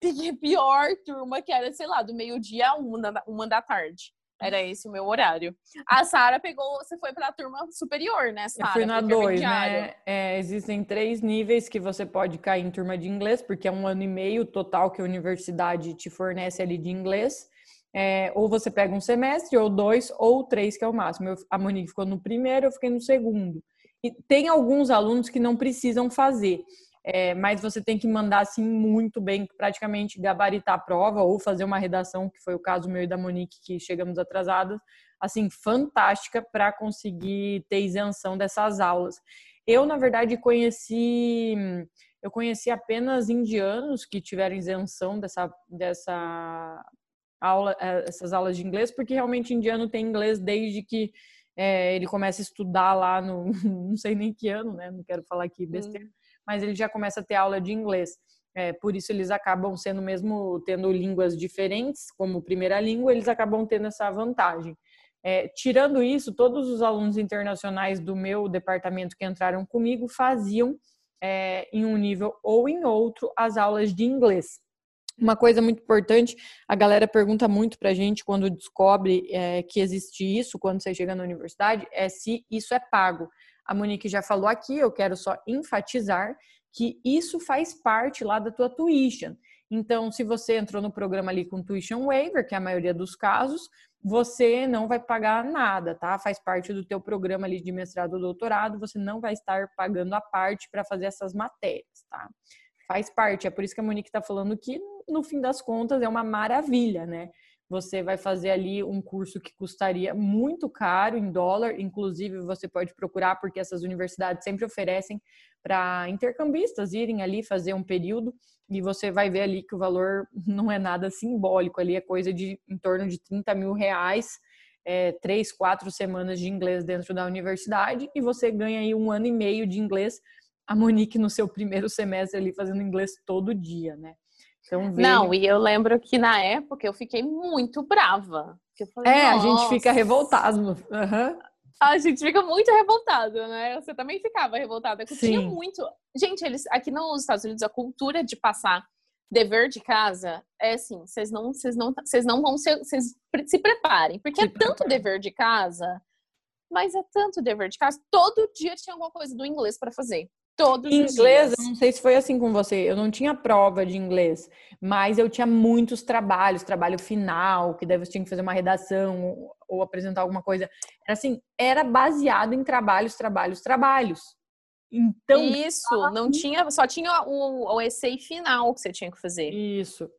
Peguei a pior turma, que era, sei lá, do meio-dia a uma, uma da tarde. Era esse o meu horário. A Sara pegou, você foi pra turma superior, né,
Eu
Sara?
fui na
Foi
2,
intermediário.
né? É, existem três níveis que você pode cair em turma de inglês, porque é um ano e meio total que a universidade te fornece ali de inglês. É, ou você pega um semestre, ou dois, ou três, que é o máximo. Eu- a Monique ficou no primeiro, eu fiquei no segundo. E tem alguns alunos que não precisam fazer, é, mas você tem que mandar assim muito bem, praticamente gabaritar a prova ou fazer uma redação, que foi o caso meu e da Monique, que chegamos atrasadas, assim, fantástica para conseguir ter isenção dessas aulas. Eu, na verdade, conheci Eu conheci apenas indianos que tiveram isenção dessa, dessa aula, eh, essas aulas de inglês, porque realmente indiano tem inglês desde que é, ele começa a estudar lá no, não sei nem que ano, né? Não quero falar aqui besteira, hum. Mas ele já começa a ter aula de inglês. É, por isso eles acabam sendo mesmo tendo línguas diferentes como primeira língua, eles acabam tendo essa vantagem. É, tirando isso, todos os alunos internacionais do meu departamento que entraram comigo faziam é, em um nível ou em outro as aulas de inglês. Uma coisa muito importante, a galera pergunta muito para a gente quando descobre é, que existe isso, quando você chega na universidade, é se isso é pago. A Monique já falou aqui, eu quero só enfatizar que isso faz parte lá da tua tuition. Então, se você entrou no programa ali com tuition waiver, que é a maioria dos casos, você não vai pagar nada, tá? Faz parte do teu programa ali de mestrado ou doutorado, você não vai estar pagando a parte para fazer essas matérias, tá? Faz parte, é por isso que a Monique está falando que, no fim das contas, é uma maravilha, né? Você vai fazer ali um curso que custaria muito caro em dólar, inclusive você pode procurar, porque essas universidades sempre oferecem para intercambistas irem ali fazer um período e você vai ver ali que o valor não é nada simbólico, ali é coisa de em torno de 30 mil reais, é, três, quatro semanas de inglês dentro da universidade e você ganha aí um ano e meio de inglês. A Monique no seu primeiro semestre ali fazendo inglês todo dia, né?
Então. Não, e eu lembro que na época eu fiquei muito brava.
Falei, é, a gente fica revoltado. Uhum.
A gente fica muito revoltado, né? Você também ficava revoltada. Eu tinha muito. Gente, eles aqui nos Estados Unidos a cultura de passar dever de casa é assim, vocês não, vocês não, vocês não vão ser, vocês se preparem, porque se é tanto dever de casa, mas é tanto dever de casa, todo dia tinha alguma coisa do inglês para fazer. Todos
inglês,
eu
não sei se foi assim com você. Eu não tinha prova de inglês, mas eu tinha muitos trabalhos, trabalho final, que daí você tinha que fazer uma redação ou, ou apresentar alguma coisa. Era assim, era baseado em trabalhos, trabalhos, trabalhos. Então,
isso, não tinha, só tinha o, o essay final que você tinha que fazer.
Isso.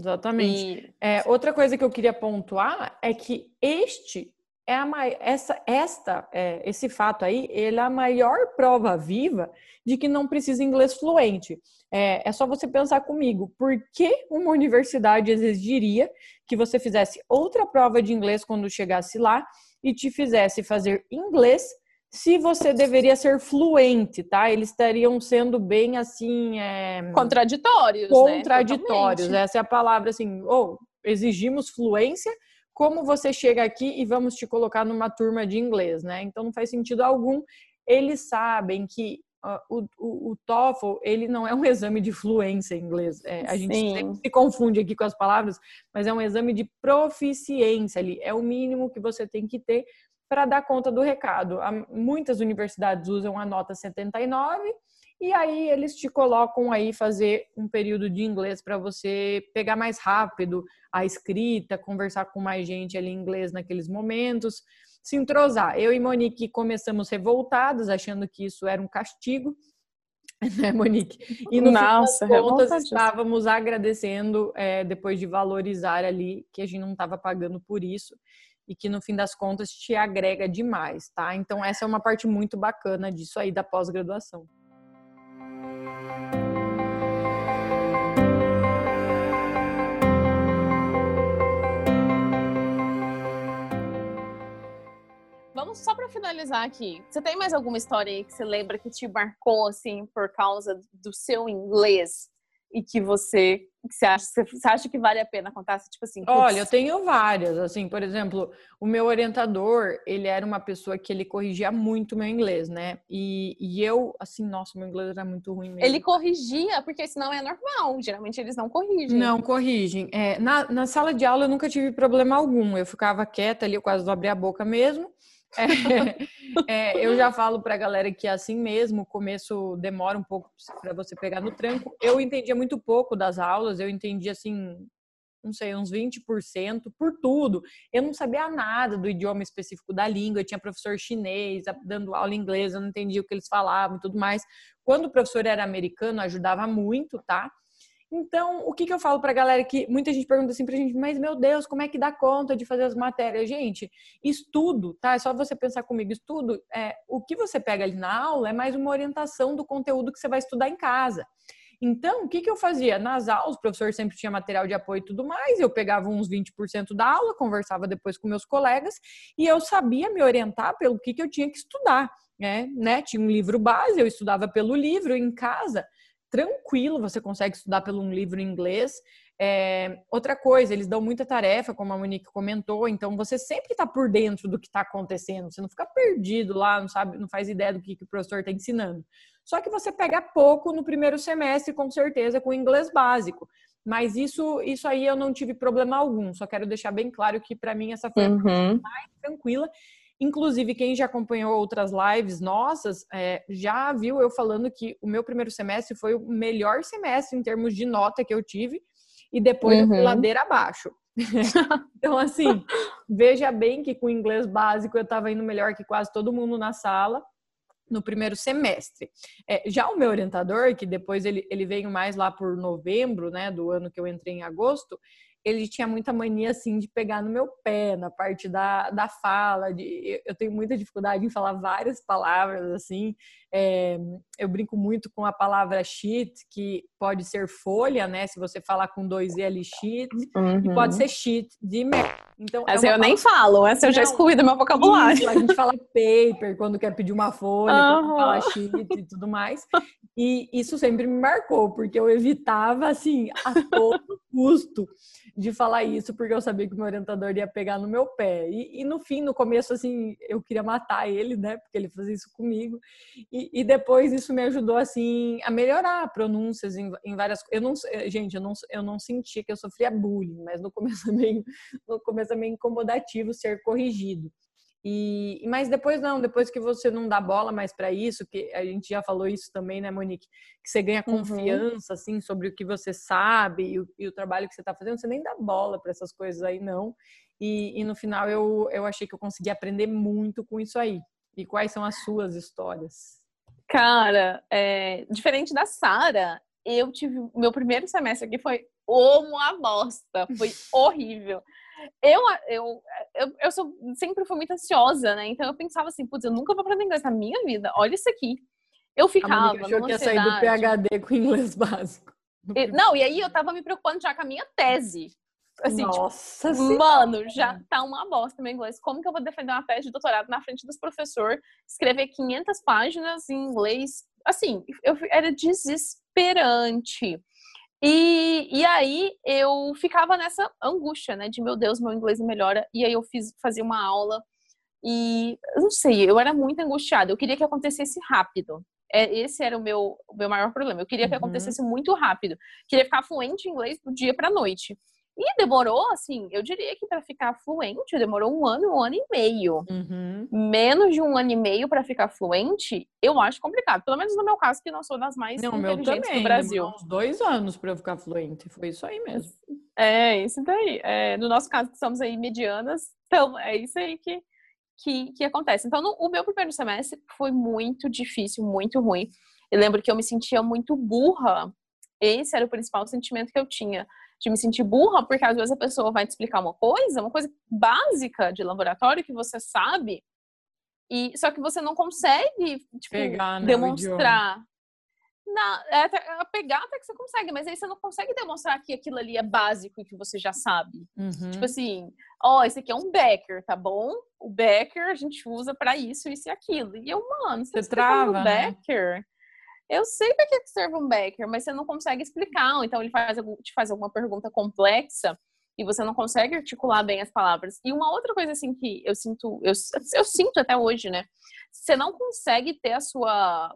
Exatamente. E... É, outra coisa que eu queria pontuar é que este é a, essa, esta, é, esse fato aí, ele é a maior prova viva de que não precisa inglês fluente. É, é só você pensar comigo, por que uma universidade exigiria que você fizesse outra prova de inglês quando chegasse lá e te fizesse fazer inglês se você deveria ser fluente, tá? Eles estariam sendo bem assim. É...
Contraditórios.
Contraditórios, né? essa é a palavra assim, ou oh, exigimos fluência como você chega aqui e vamos te colocar numa turma de inglês, né? Então não faz sentido algum. Eles sabem que uh, o, o, TOEFL ele não é um exame de fluência em inglês. É, a gente sempre se confunde aqui com as palavras, mas é um exame de proficiência ali. É o mínimo que você tem que ter para dar conta do recado. Muitas universidades usam a nota 79 e aí eles te colocam aí fazer um período de inglês para você pegar mais rápido a escrita, conversar com mais gente ali em inglês naqueles momentos, se entrosar. Eu e Monique começamos revoltados, achando que isso era um castigo, né, Monique? E no Nossa, fim das contas, estávamos agradecendo é, depois de valorizar ali que a gente não estava pagando por isso e que no fim das contas te agrega demais, tá? Então essa é uma parte muito bacana disso aí da pós-graduação.
Vamos só para finalizar aqui. Você tem mais alguma história aí que você lembra que te marcou assim por causa do seu inglês e que você que você acha, você acha que vale a pena contar? Tipo assim,
Olha, eu tenho várias. Assim, por exemplo, o meu orientador, ele era uma pessoa que ele corrigia muito o meu inglês, né? E, e eu, assim, nossa, meu inglês era muito ruim mesmo.
Ele corrigia, porque senão é normal. Geralmente eles não corrigem.
Não corrigem. É, na, na sala de aula eu nunca tive problema algum. Eu ficava quieta ali, eu quase não abria a boca mesmo. É, é, eu já falo para a galera que é assim mesmo, o começo demora um pouco para você pegar no tranco. Eu entendia muito pouco das aulas, eu entendia assim, não sei, uns 20% por tudo. Eu não sabia nada do idioma específico da língua, eu tinha professor chinês dando aula em inglês, eu não entendia o que eles falavam e tudo mais. Quando o professor era americano, ajudava muito, tá? Então, o que, que eu falo pra galera que muita gente pergunta assim pra gente, mas meu Deus, como é que dá conta de fazer as matérias? Gente, estudo, tá? É só você pensar comigo, estudo, é, o que você pega ali na aula é mais uma orientação do conteúdo que você vai estudar em casa. Então, o que, que eu fazia? Nas aulas, o professor sempre tinha material de apoio e tudo mais, eu pegava uns 20% da aula, conversava depois com meus colegas e eu sabia me orientar pelo que, que eu tinha que estudar. Né? né? Tinha um livro base, eu estudava pelo livro em casa, tranquilo, você consegue estudar pelo um livro em inglês. É, outra coisa, eles dão muita tarefa, como a Monique comentou, então você sempre está por dentro do que está acontecendo, você não fica perdido lá, não sabe, não faz ideia do que, que o professor está ensinando. Só que você pega pouco no primeiro semestre, com certeza, com inglês básico. Mas isso, isso aí eu não tive problema algum. Só quero deixar bem claro que para mim essa foi a
Uhum.
mais tranquila. Inclusive, quem já acompanhou outras lives nossas é, já viu eu falando que o meu primeiro semestre foi o melhor semestre em termos de nota que eu tive, e depois eu fui
Uhum.
ladeira abaixo. então, assim, veja bem que com inglês básico eu estava indo melhor que quase todo mundo na sala no primeiro semestre. É, já o meu orientador, que depois ele, ele veio mais lá por novembro, né, do ano que eu entrei em agosto, ele tinha muita mania, assim, de pegar no meu pé, na parte da, da fala, de, eu tenho muita dificuldade em falar várias palavras, assim, é, eu brinco muito com a palavra sheet, que pode ser folha, né, se você falar com dois L, sheet, e pode ser sheet de merda. Então, é
Essa
uma
eu nem falo, essa eu já excluí do meu vocabulário.
isso, a gente fala paper quando quer pedir uma folha, quando
Aham.
fala sheet e tudo mais. E isso sempre me marcou, porque eu evitava, assim, a todo custo de falar isso, porque eu sabia que o meu orientador ia pegar no meu pé. E, e no fim, no começo, assim, eu queria matar ele, né? Porque ele fazia isso comigo. E, e depois isso me ajudou, assim, a melhorar pronúncias em, em várias coisas. Eu não, sei- gente, eu não, eu não senti que eu sofria bullying, mas no começo é meio, no começo é meio incomodativo ser corrigido. E, mas depois não, depois que você não dá bola mais para isso, que a gente já falou isso também, né, Monique? Que você ganha
Uhum.
confiança, assim, sobre o que você sabe e o, e o trabalho que você está fazendo, você nem dá bola para essas coisas aí, não. E, e no final eu, eu achei que eu consegui aprender muito com isso aí. E quais são as suas histórias?
Cara, é, diferente da Sara, eu tive. Meu primeiro semestre aqui foi uma bosta. Foi horrível. Eu, eu, eu, eu sou, sempre fui muito ansiosa, né? Então eu pensava assim, putz, eu nunca vou aprender inglês na minha vida. Olha isso aqui. Eu
A
ficava
Monique achou que ia sair do. PHD com inglês básico.
E- Não, e aí eu tava me preocupando já com a minha tese. Assim, tipo,
Nossa Senhora.
Mano, já tá uma bosta meu inglês. Como que eu vou defender uma tese de doutorado na frente dos professores, escrever 500 páginas em inglês? Assim, eu era desesperante. E, e aí eu ficava nessa angústia, né? De meu Deus, meu inglês melhora. E aí eu fiz, fazia uma aula e eu não sei, eu era muito angustiada. Eu queria que acontecesse rápido. É, esse era o meu, o meu maior problema. Eu queria que
Uhum.
acontecesse muito rápido. Queria ficar fluente em inglês do dia pra noite. E demorou, assim, eu diria que para ficar fluente demorou um ano, um ano e meio.
Uhum.
Menos de um ano e meio para ficar fluente, eu acho complicado. Pelo menos no meu caso, que não sou das mais
Não, o meu
inteligentes
também.
do Brasil.
demorou uns dois anos para eu ficar fluente. Foi isso aí mesmo.
É, isso daí. É, no nosso caso, que somos aí medianas, então é isso aí que, que, que acontece. Então, no- o meu primeiro semestre foi muito difícil, muito ruim. Eu lembro que eu me sentia muito burra. Esse era o principal sentimento que eu tinha. De me sentir burra, porque às vezes a pessoa vai te explicar uma coisa, uma coisa básica de laboratório que você sabe, e só que você não consegue tipo,
Pegar, né,
demonstrar. Na, é, é, pegar até que você consegue, mas aí você não consegue demonstrar que aquilo ali é básico e que você já sabe.
Uhum.
Tipo assim, ó, esse aqui é um Becker, tá bom? O Becker a gente usa pra isso, isso e aquilo. E eu, mano, você,
Você trava,
o
né?
Eu sei pra que serve um Becker, mas você não consegue explicar. Então ele faz, te faz alguma pergunta complexa e você não consegue articular bem as palavras. E uma outra coisa assim que eu sinto, eu, eu sinto até hoje, né? Você não consegue ter a sua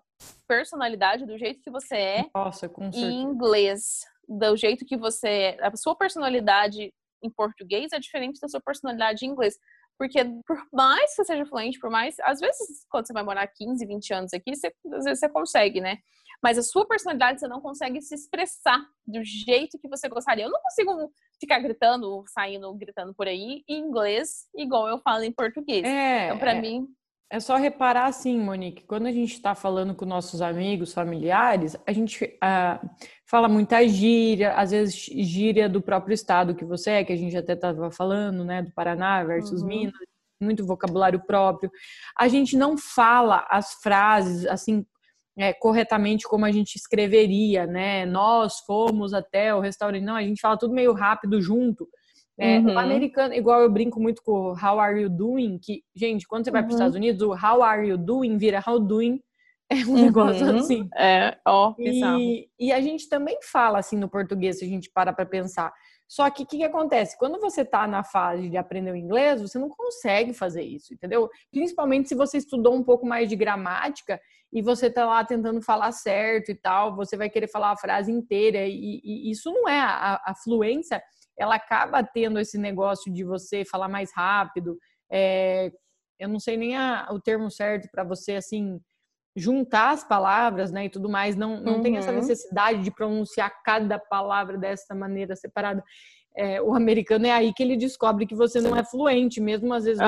personalidade do jeito que você é
Nossa,
em inglês, do jeito que você é. A sua personalidade em português é diferente da sua personalidade em inglês. Porque por mais que você seja fluente, por mais. Às vezes, quando você vai morar 15, 20 anos aqui, você, às vezes você consegue, né? Mas a sua personalidade você não consegue se expressar do jeito que você gostaria. Eu não consigo ficar gritando, saindo, gritando por aí em inglês, igual eu falo em português.
É,
Então, pra
é,
mim,
É só reparar assim, Monique, quando a gente está falando com nossos amigos, familiares, a gente ah, fala muita gíria, às vezes gíria do próprio estado que você é, que a gente até estava falando, né, do Paraná versus
Uhum.
Minas, muito vocabulário próprio. A gente não fala as frases assim é, corretamente como a gente escreveria, né? Nós fomos até o restaurante. Não, a gente fala tudo meio rápido junto. É,
Uhum.
O americano, igual eu brinco muito com o How are you doing? Que, gente, quando você vai para os
Uhum.
Estados Unidos, o How are you doing vira How doing. É um negócio
Uhum.
assim.
É, ó.
E, e a gente também fala assim no português, se a gente para para pensar. Só que o que, que acontece? Quando você está na fase de aprender o inglês, você não consegue fazer isso, entendeu? Principalmente se você estudou um pouco mais de gramática e você está lá tentando falar certo e tal, você vai querer falar a frase inteira. E, e isso não é a, a fluência, ela acaba tendo esse negócio de você falar mais rápido. é, eu não sei nem a- o termo certo para você assim juntar as palavras, né, e tudo mais, não, não tem essa
Uhum.
necessidade de pronunciar cada palavra dessa maneira separada. É, o americano é aí que ele descobre que você não é fluente, mesmo às vezes você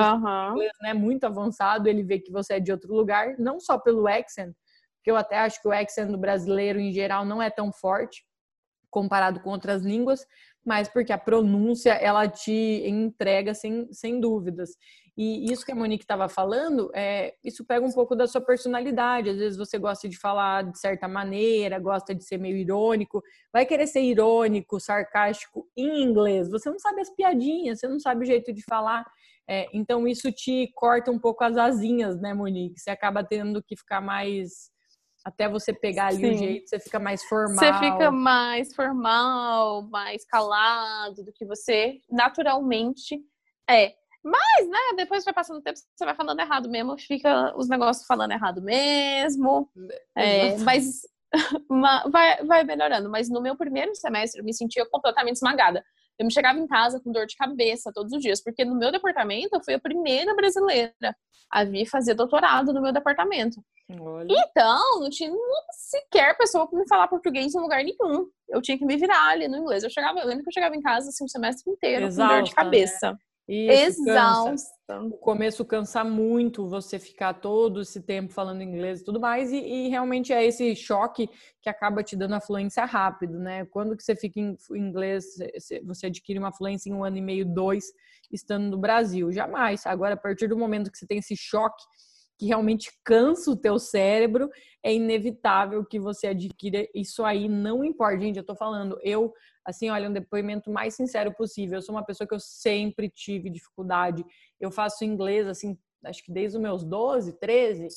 inglês né, muito avançado, ele vê que você é de outro lugar, não só pelo accent, que eu até acho que o accent do brasileiro em geral não é tão forte comparado com outras línguas, mas porque a pronúncia ela te entrega sem, sem dúvidas. E isso que a Monique estava falando, é, isso pega um pouco da sua personalidade. Às vezes você gosta de falar de certa maneira, gosta de ser meio irônico, vai querer ser irônico, sarcástico em inglês. Você não sabe as piadinhas, você não sabe o jeito de falar. É, então isso te corta um pouco as asinhas, né, Monique? Você acaba tendo que ficar mais até você pegar ali o
Sim.
jeito, você fica mais formal.
Você fica mais formal, mais calado do que você naturalmente é. Mas, né, depois vai passando o tempo, você vai falando errado mesmo, fica os negócios falando errado mesmo. É,
Exato.
mas ma- vai, vai melhorando. Mas no meu primeiro semestre eu me sentia completamente esmagada. Eu me chegava em casa com dor de cabeça todos os dias, porque no meu departamento eu fui a primeira brasileira a vir fazer doutorado no meu departamento.
Olha.
Então, não tinha sequer pessoa para me falar português em lugar nenhum. Eu tinha que me virar ali no inglês. Eu chegava, eu lembro que eu chegava em casa assim o semestre inteiro com dor de
né? Isso, cansa. O começo cansa muito você ficar todo esse tempo falando inglês e tudo mais, e, e realmente é esse choque que acaba te dando a fluência rápido, né? Quando que você fica em inglês, você- você adquire uma fluência em um ano e meio, dois, estando no Brasil? Jamais. Agora, a partir do momento que você tem esse choque que realmente cansa o teu cérebro, é inevitável que você adquira isso aí, não importa. Gente, eu tô falando, eu assim, olha, um depoimento mais sincero possível. Eu sou uma pessoa que eu sempre tive dificuldade. Eu faço inglês, assim, acho que desde os meus 12, 13.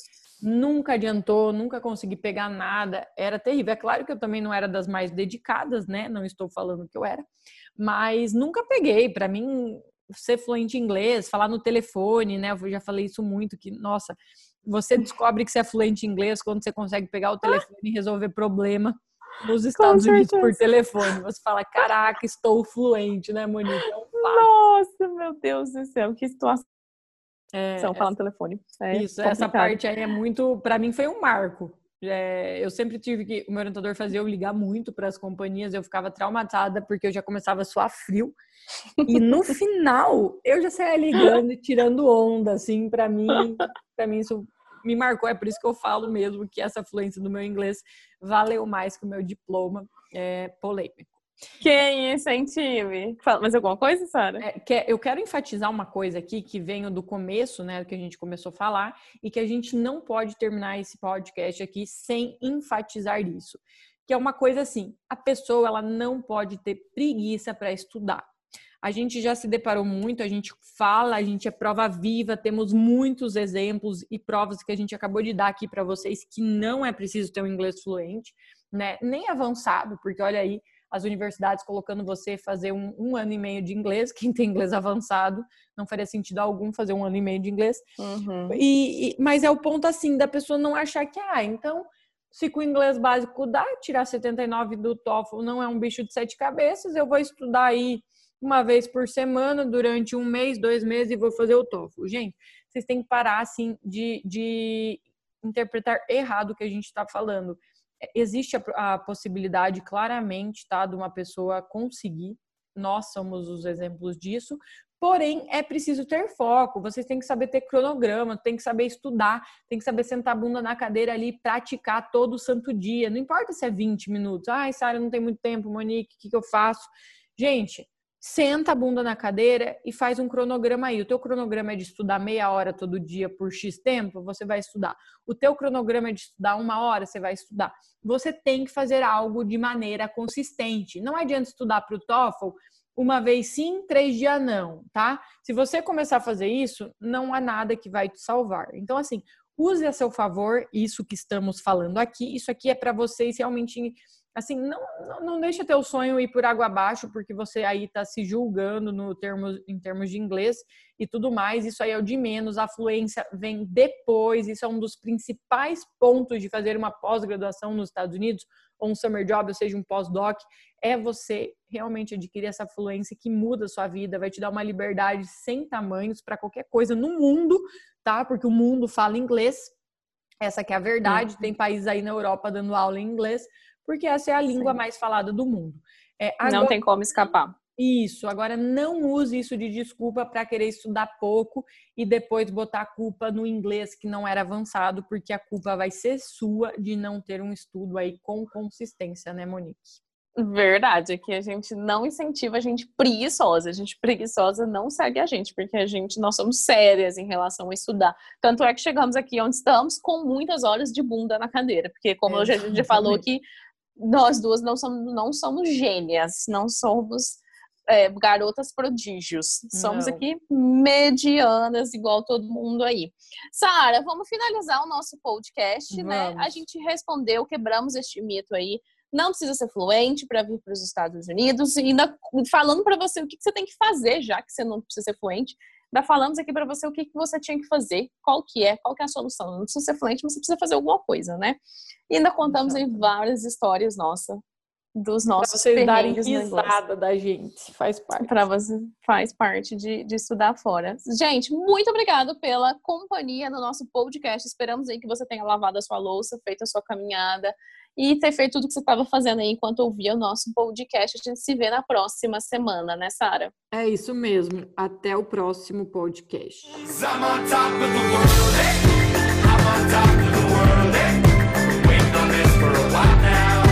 Nunca adiantou, nunca consegui pegar nada. Era terrível. É claro que eu também não era das mais dedicadas, né? Não estou falando que eu era. Mas nunca peguei. Para mim, ser fluente em inglês, falar no telefone, né? Eu já falei isso muito, que, nossa, você descobre que você é fluente em inglês quando você consegue pegar o telefone e resolver problema nos Estados Unidos por telefone. Você fala, caraca, estou fluente, né, Monique? É um.
Nossa, meu Deus do céu, que situação
É,
falar no telefone. É
Isso, essa
complicado.
parte aí é muito, para mim foi um marco. É, eu sempre tive que, o meu orientador fazia eu ligar muito para as companhias, eu ficava traumatizada porque eu já começava a suar frio. E no final, eu já saía ligando e tirando onda, assim, para mim, para mim isso me marcou, é por isso que eu falo mesmo que essa fluência do meu inglês valeu mais que o meu diploma é, polêmico.
Quem incentive? Fala mais alguma coisa, Sara?
É, que eu quero enfatizar uma coisa aqui que veio do começo, né, que a gente começou a falar, e que a gente não pode terminar esse podcast aqui sem enfatizar isso. Que é uma coisa assim, a pessoa ela não pode ter preguiça para estudar. A gente já se deparou muito, a gente fala, a gente é prova viva, temos muitos exemplos e provas que a gente acabou de dar aqui para vocês que não é preciso ter um inglês fluente, né? Nem avançado, porque olha aí, as universidades colocando você fazer um, um, ano e meio de inglês, quem tem inglês avançado, não faria sentido algum fazer um ano e meio de inglês.
Uhum.
E, e, mas é o ponto assim, da pessoa não achar que, ah, então, se com o inglês básico dá, tirar 79 do TOEFL não é um bicho de sete cabeças, eu vou estudar aí uma vez por semana, durante um mês, dois meses, e vou fazer o TOEFL. Gente, vocês têm que parar, assim, de, de interpretar errado o que a gente está falando existe a, a, possibilidade claramente, tá, de uma pessoa conseguir. Nós somos os exemplos disso. Porém, é preciso ter foco. Vocês têm que saber ter cronograma, tem que saber estudar, tem que saber sentar a bunda na cadeira ali praticar todo santo dia. Não importa se é 20 minutos. Ai, Sara, não tem muito tempo, Monique, o que, que eu faço? Gente, senta a bunda na cadeira e faz um cronograma aí. O teu cronograma é de estudar meia hora todo dia por X tempo, você vai estudar. O teu cronograma é de estudar uma hora, você vai estudar. Você tem que fazer algo de maneira consistente. Não adianta estudar para o TOEFL uma vez sim, três dias não, tá? Se você começar a fazer isso, não há nada que vai te salvar. Então, assim, use a seu favor isso que estamos falando aqui. Isso aqui é para vocês realmente assim, não, não, não deixa teu sonho ir por água abaixo, porque você aí está se julgando no termo, em termos de inglês e tudo mais. Isso aí é o de menos. A fluência vem depois. Isso é um dos principais pontos de fazer uma pós-graduação nos Estados Unidos, ou um summer job, ou seja, um pós-doc, é você realmente adquirir essa fluência que muda a sua vida, vai te dar uma liberdade sem tamanhos para qualquer coisa no mundo, tá? Porque o mundo fala inglês. Essa que é a verdade. Tem países aí na Europa dando aula em inglês porque essa é a língua
Sim.
mais falada do mundo. É,
Não
agora-
tem como escapar.
Isso, agora não use isso de desculpa para querer estudar pouco e depois botar a culpa no inglês que não era avançado, porque a culpa vai ser sua de não ter um estudo aí com consistência, né, Monique?
Verdade, que a gente não incentiva a gente preguiçosa. A gente preguiçosa não segue a gente, porque a gente, nós somos sérias em relação a estudar. Tanto é que chegamos aqui onde estamos com muitas horas de bunda na cadeira, porque como hoje a gente já falou
Exatamente.
Nós duas não somos, não somos gênias, não somos é, garotas prodígios. Somos
Não.
aqui medianas, igual todo mundo aí. Sara, vamos finalizar o nosso podcast, né? A
Vamos.
gente respondeu, quebramos este mito aí não precisa ser fluente para vir para os Estados Unidos e ainda falando para você o que você tem que fazer já que você não precisa ser fluente ainda falamos aqui para você o que, que você tinha que fazer qual que é qual que é a solução não precisa ser fluente mas você precisa fazer alguma coisa né e ainda contamos aí várias histórias nossa dos
Para
nossos
vocês darem risada da gente, faz parte.
para você faz parte de, de estudar fora. Gente, muito obrigado pela companhia no nosso podcast. Esperamos aí que você tenha lavado a sua louça, feito a sua caminhada e ter feito tudo que você estava fazendo aí enquanto ouvia o nosso podcast. A gente se vê na próxima semana, né, Sara?
É isso mesmo. Até o próximo podcast.
I'm